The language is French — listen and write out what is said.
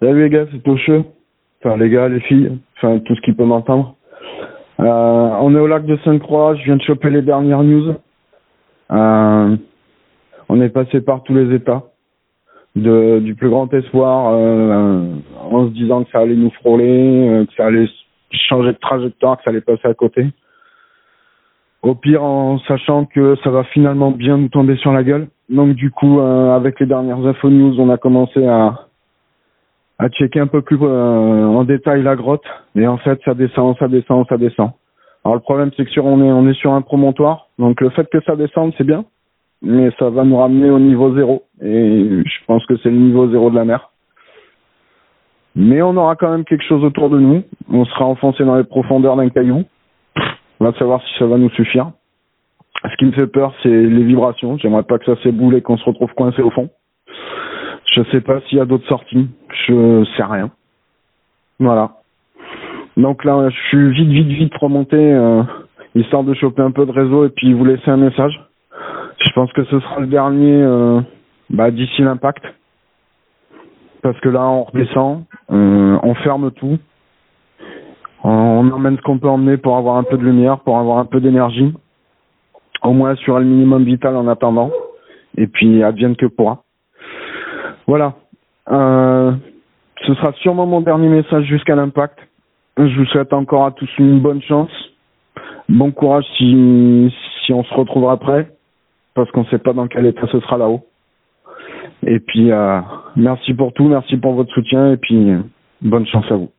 Salut les gars, c'est Tocheux. Enfin les gars, les filles, enfin tout ce qui peut m'entendre. Euh, on est au lac de Sainte-Croix, je viens de choper les dernières news. Euh, on est passé par tous les états. De, du plus grand espoir euh, en se disant que ça allait nous frôler, euh, que ça allait changer de trajectoire, que ça allait passer à côté. Au pire, en sachant que ça va finalement bien nous tomber sur la gueule. Donc du coup, euh, avec les dernières infos news, on a commencé à, à checker un peu plus euh, en détail la grotte. Et en fait, ça descend, ça descend, ça descend. Alors le problème, c'est que sur on est on est sur un promontoire, donc le fait que ça descende, c'est bien, mais ça va nous ramener au niveau zéro. Et je pense que c'est le niveau zéro de la mer. Mais on aura quand même quelque chose autour de nous. On sera enfoncé dans les profondeurs d'un caillou. On va savoir si ça va nous suffire. Ce qui me fait peur, c'est les vibrations. J'aimerais pas que ça s'éboule et qu'on se retrouve coincé au fond. Je sais pas s'il y a d'autres sorties. Je sais rien. Voilà. Donc là, je suis vite, vite, vite remonté, euh, histoire de choper un peu de réseau et puis vous laisser un message. Je pense que ce sera le dernier euh, bah, d'ici l'impact. Parce que là, on redescend, on, on ferme tout. On emmène ce qu'on peut emmener pour avoir un peu de lumière, pour avoir un peu d'énergie. Au moins assurer le minimum vital en attendant. Et puis, advienne que pourra. Voilà. Euh, ce sera sûrement mon dernier message jusqu'à l'impact. Je vous souhaite encore à tous une bonne chance. Bon courage si, si on se retrouvera après. Parce qu'on ne sait pas dans quel état ce sera là-haut. Et puis, euh, merci pour tout, merci pour votre soutien et puis bonne chance à vous.